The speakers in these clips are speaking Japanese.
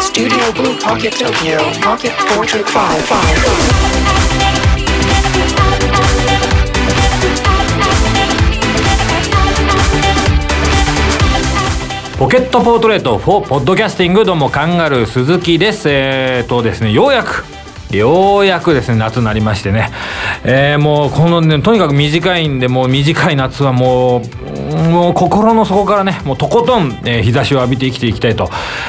Studio Blue Pocket Tokyo Pocket Portrait 5ポケットポートレート4ポッドキャスティングどうもカンガルー鈴木です。えー、とですねようやくようやくですね夏になりましてね、えー、もうこのねとにかく短いんでもう短い夏はもうもう心の底からねもうとことん、えー日差しを浴びて生きていきたいと、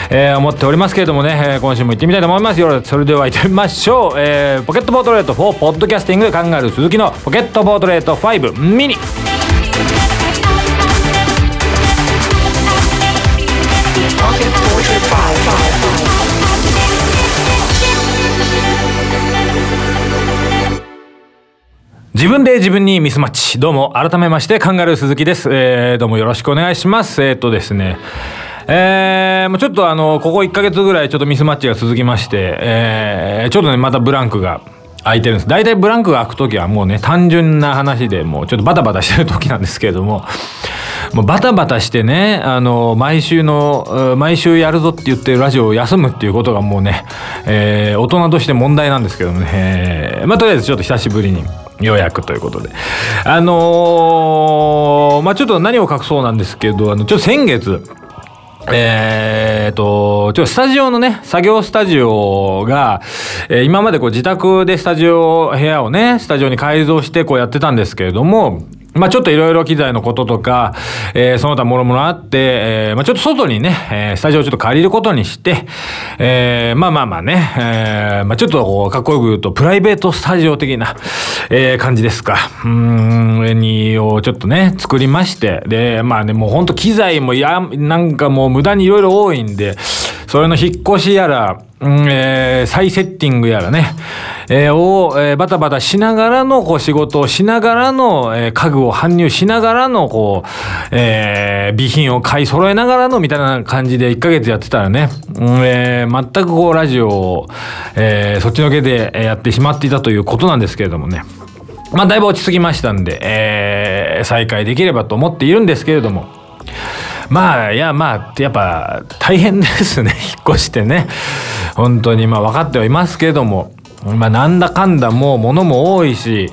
えー思っておりますけれどもね、えー今週も行ってみたいと思います。よそれでは行ってみましょう、えーポケットポートレート4ポッドキャスティング考える鈴木のポケットポートレート5ミニ。自分で自分にミスマッチ。どうも、改めまして、カンガルー鈴木です。えー、どうもよろしくお願いします。えー、っとですね、えー、もうちょっとあの、ここ1ヶ月ぐらいちょっとミスマッチが続きまして、えー、ちょっとね、またブランクが空いてるんです。大体ブランクが空く時はもうね、単純な話でもうちょっとバタバタしてる時なんですけれども、もうバタバタしてね、あの、毎週の、毎週やるぞって言ってるラジオを休むっていうことがもうね、えー大人として問題なんですけどもね、えーまあとりあえずちょっと久しぶりに、予約ということで。あのーまあちょっと何を隠そうなんですけど、あの、ちょっと先月、えー、と、ちょっとスタジオのね、作業スタジオが、えー今までこう自宅でスタジオ、部屋をね、スタジオに改造してこうやってたんですけれども、まあちょっといろいろ機材のこととか、えーその他もろもろあって、えーまあちょっと外にね、えースタジオをちょっと借りることにして、えーまあまあまあね、えーまあちょっとこうかっこよく言うと、プライベートスタジオ的な、えー感じですか。うん、にをちょっとね、作りまして、で、まあね、もうほんと機材もや、なんかもう無駄にいろいろ多いんで、それの引っ越しやら、うんえー再セッティングやらね、えーを、えーバタバタしながらのこう仕事をしながらの、えー家具を搬入しながらのこう、えー備品を買い揃えながらのみたいな感じで1ヶ月やってたらね、うんえー全くこうラジオを、えーそっちのけでやってしまっていたということなんですけれどもね。まあだいぶ落ち着きましたんで、えー再開できればと思っているんですけれども。まあいやまあやっぱ大変ですね。引っ越してね。本当にまあ分かってはいますけども。まあなんだかんだもう物も多いし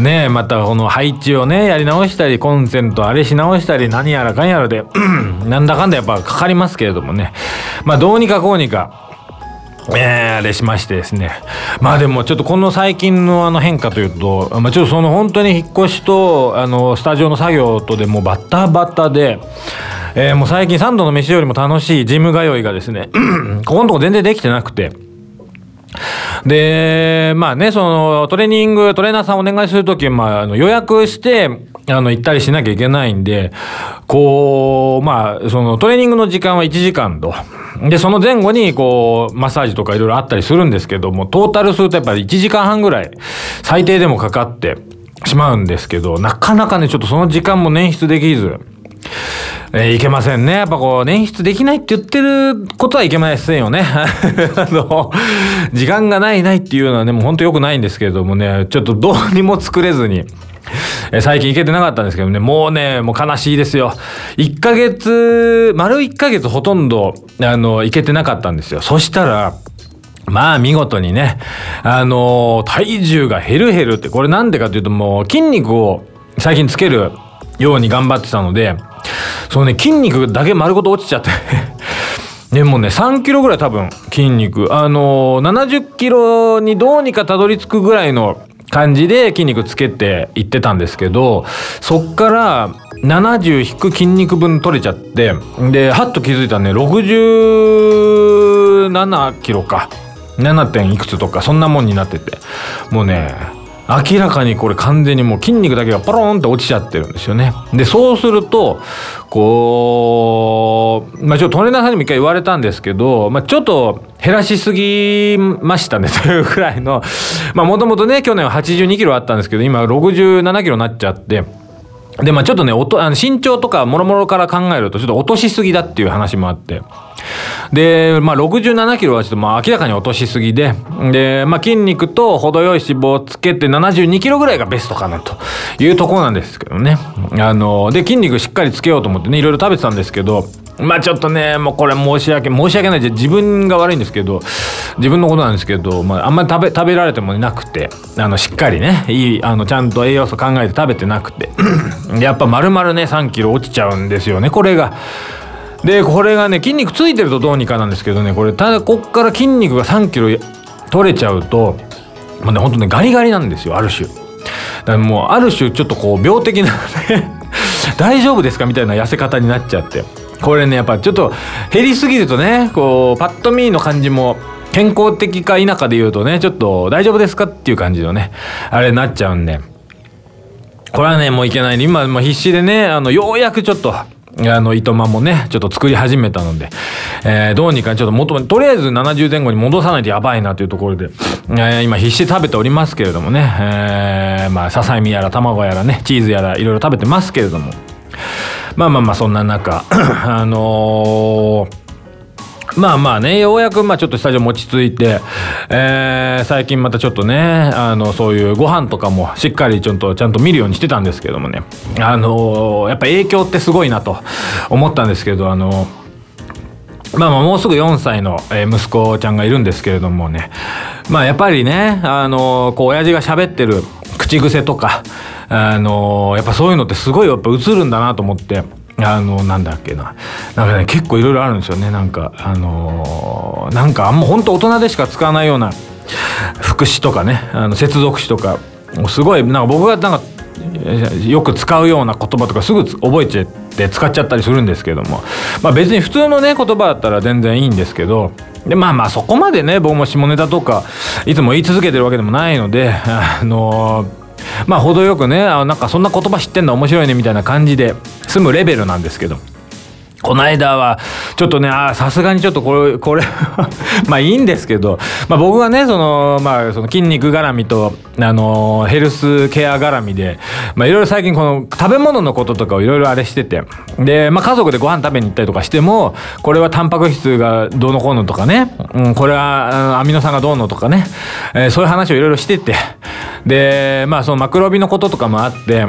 ねまたこの配置をねやり直したりコンセントあれし直したり何やらかんやらでなんだかんだやっぱかかりますけれどもね。まあどうにかこうにかえー、あれしましてですね。まあでもちょっとこの最近のあの変化というと、まあちょっとその本当に引っ越しと、あの、スタジオの作業とでもバッタバッタで、えーもう最近3度の飯よりも楽しいジム通いがですね、ここのとこ全然できてなくて、で、まあね、そのトレーニング、トレーナーさんお願いするとき、まあ、あの予約して、あの、行ったりしなきゃいけないんで、こう、まあ、そのトレーニングの時間は1時間と。で、その前後に、こう、マッサージとかいろいろあったりするんですけども、トータルするとやっぱり1時間半ぐらい、最低でもかかってしまうんですけど、なかなかね、ちょっとその時間も捻出できず、えーいけませんね。やっぱこう、捻出できないって言ってることはいけませんよね。あの、時間がないないっていうのはね、もうほんと良くないんですけれどもね、ちょっとどうにも作れずに、え最近行けてなかったんですけどね、もうね、もう悲しいですよ。1ヶ月、丸1ヶ月ほとんど、あの、行けてなかったんですよ。そしたら、まあ見事にね、あの体重が減る減るって、これなんでかというともう筋肉を最近つけるように頑張ってたので、そのね、筋肉だけ丸ごと落ちちゃって。でもね、3キロぐらい多分筋肉。あの70キロにどうにかたどり着くぐらいの感じで筋肉つけていってたんですけど、そっから70引く筋肉分取れちゃって、で、はっと気づいたらね、67キロか。7. 点いくつとかそんなもんになっててもうね明らかにこれ完全にもう筋肉だけがポロンって落ちちゃってるんですよね。でそうするとこうまあちょっとトレーナーさんにも一回言われたんですけど、まあ、ちょっと減らしすぎましたね というくらいのまあもともとね去年は82キロあったんですけど今67キロになっちゃって。でまあちょっとねおとあの身長とかもろもろから考えるとちょっと落としすぎだっていう話もあって。でまあ67キロはちょっとまあ明らかに落としすぎで。でまあ筋肉と程よい脂肪をつけて72キロぐらいがベストかなというところなんですけどね。あので筋肉しっかりつけようと思ってねいろいろ食べてたんですけどまあちょっとねもうこれ申し訳申し訳ないじゃ自分が悪いんですけど自分のことなんですけど、まあ、あんまり食べ食べられてもなくてあのしっかりねいいあのちゃんと栄養素考えて食べてなくて やっぱ丸々ね3キロ落ちちゃうんですよねこれが。でこれがね筋肉ついてるとどうにかなんですけどねこれただこっから筋肉が3キロ取れちゃうともうねほんとねガリガリなんですよある種。だからもうある種ちょっとこう病的なね 大丈夫ですかみたいな痩せ方になっちゃってこれねやっぱちょっと減りすぎるとねこうパッと見の感じも健康的か否かで言うとねちょっと大丈夫ですかっていう感じのねあれになっちゃうんで。これはねもういけない今もう必死でねあのようやくちょっとあの糸満もねちょっと作り始めたので、えー、どうにかちょっと元とりあえず70前後に戻さないとやばいなというところで、えー、今必死で食べておりますけれどもね、えー、まあささみやら卵やらねチーズやらいろいろ食べてますけれども。まあまあまあそんな中 あのーまあまあねようやくまあちょっとスタジオも落ち着いて、えー、最近またちょっとねあのそういうご飯とかもしっかりちょっとちゃんと見るようにしてたんですけどもね。あのー、やっぱ影響ってすごいなと思ったんですけどあのーまあまあもうすぐ4歳の息子ちゃんがいるんですけれどもね。まあやっぱりねあのこう親父が喋ってる口癖とかあのやっぱそういうのってすごいやっぱ映るんだなと思ってあのなんだっけな。なんかね結構いろいろあるんですよね。なんかあのー、なんかあんま本当大人でしか使わないような副詞とかねあの接続詞とかすごいなんか僕がなんかよく使うような言葉とかすぐ覚えちゃって使っちゃったりするんですけども。まあ別に普通のね言葉だったら全然いいんですけどでまあまあそこまでね僕も下ネタとかいつも言い続けてるわけでもないのであのーまあ程よくねあなんかそんな言葉知ってんの面白いねみたいな感じで済むレベルなんですけど。この間はちょっとねああさすがにちょっとこれこれ まあいいんですけど、まあ、僕がねその,、まあ、その筋肉絡みとあのヘルスケア絡みでまあいろいろ最近この食べ物のこととかをいろいろあれしててで、まあ、家族でご飯食べに行ったりとかしてもこれはタンパク質がどうのこうのとかね、うん、これはアミノ酸がどうのとかね、えー、そういう話をいろいろしててでまあそのマクロビのこととかもあってあ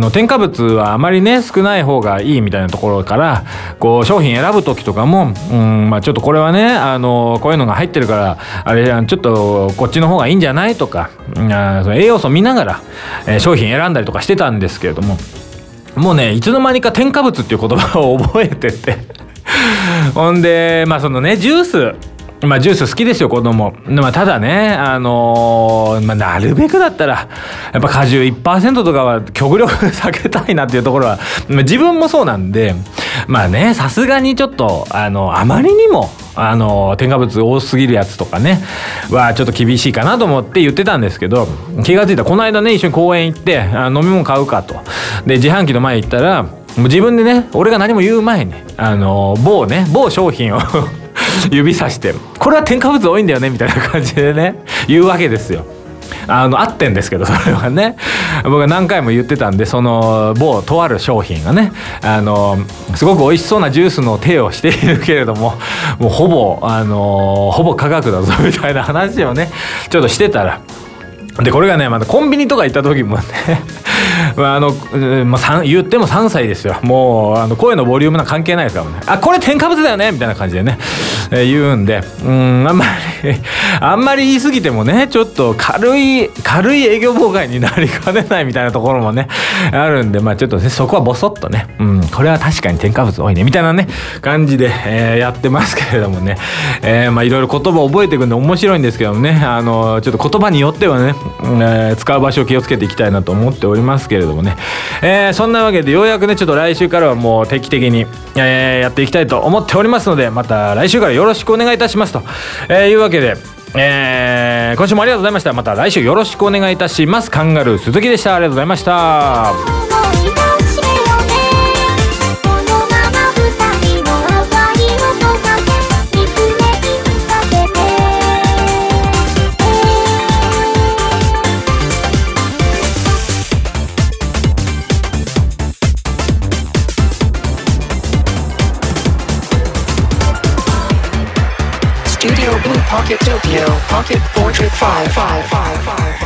の添加物はあまりね少ない方がいいみたいなところからこう商品選ぶ時とかも、うんまあ、ちょっとこれはねあのこういうのが入ってるからあれちょっとこっちの方がいいんじゃないとか、あその栄養素見ながら、えー、商品選んだりとかしてたんですけれどももうねいつの間にか添加物っていう言葉を覚えてて。ほんでまあそのねジュースまあジュース好きですよ子供。まあただねあのー、まあ、なるべくだったらやっぱ果汁1%とかは極力避けたいなっていうところは、まあ、自分もそうなんでまあねさすがにちょっとあのあまりにもあの添加物多すぎるやつとかねはちょっと厳しいかなと思って言ってたんですけど気が付いたこの間ね一緒に公園行ってあ飲み物買うかと。で自販機の前行ったらもう自分でね俺が何も言う前にあの某ね某商品を 指さしてこれは添加物多いんだよねみたいな感じでね言うわけですよ。あの合ってんですけどそれはね僕は何回も言ってたんでその某とある商品がねあのすごく美味しそうなジュースの手をしているけれどももうほぼあのほぼ科学だぞ みたいな話をねちょっとしてたらでこれがねまたコンビニとか行った時もね まあ、あの、まあ、言っても3歳ですよ。もうあの声のボリュームな関係ないですからね。あこれ添加物だよね？みたいな感じでね、えー、言うんで。うんあんまり あんまり言い過ぎてもねちょっと軽い軽い営業妨害になりかねないみたいなところもねあるんで。まあちょっとねそこはボソッとね。うんこれは確かに添加物多いね。みたいなね感じで、えー、やってますけれどもね、え、まあいろいろ言葉を覚えていくんで面白いんですけどもね。あのちょっと言葉によってはね、えー、使う場所を気をつけていきたいなと思っております。ますけれどもね、えー、そんなわけでようやくねちょっと来週からはもう定期的に、えー、やっていきたいと思っておりますのでまた来週からよろしくお願いいたしますと、えー、いうわけでえー、今週もありがとうございました。また来週よろしくお願いいたします。カンガルー鈴木でした。ありがとうございました。Pocket Tokyo Pocket Portrait 555.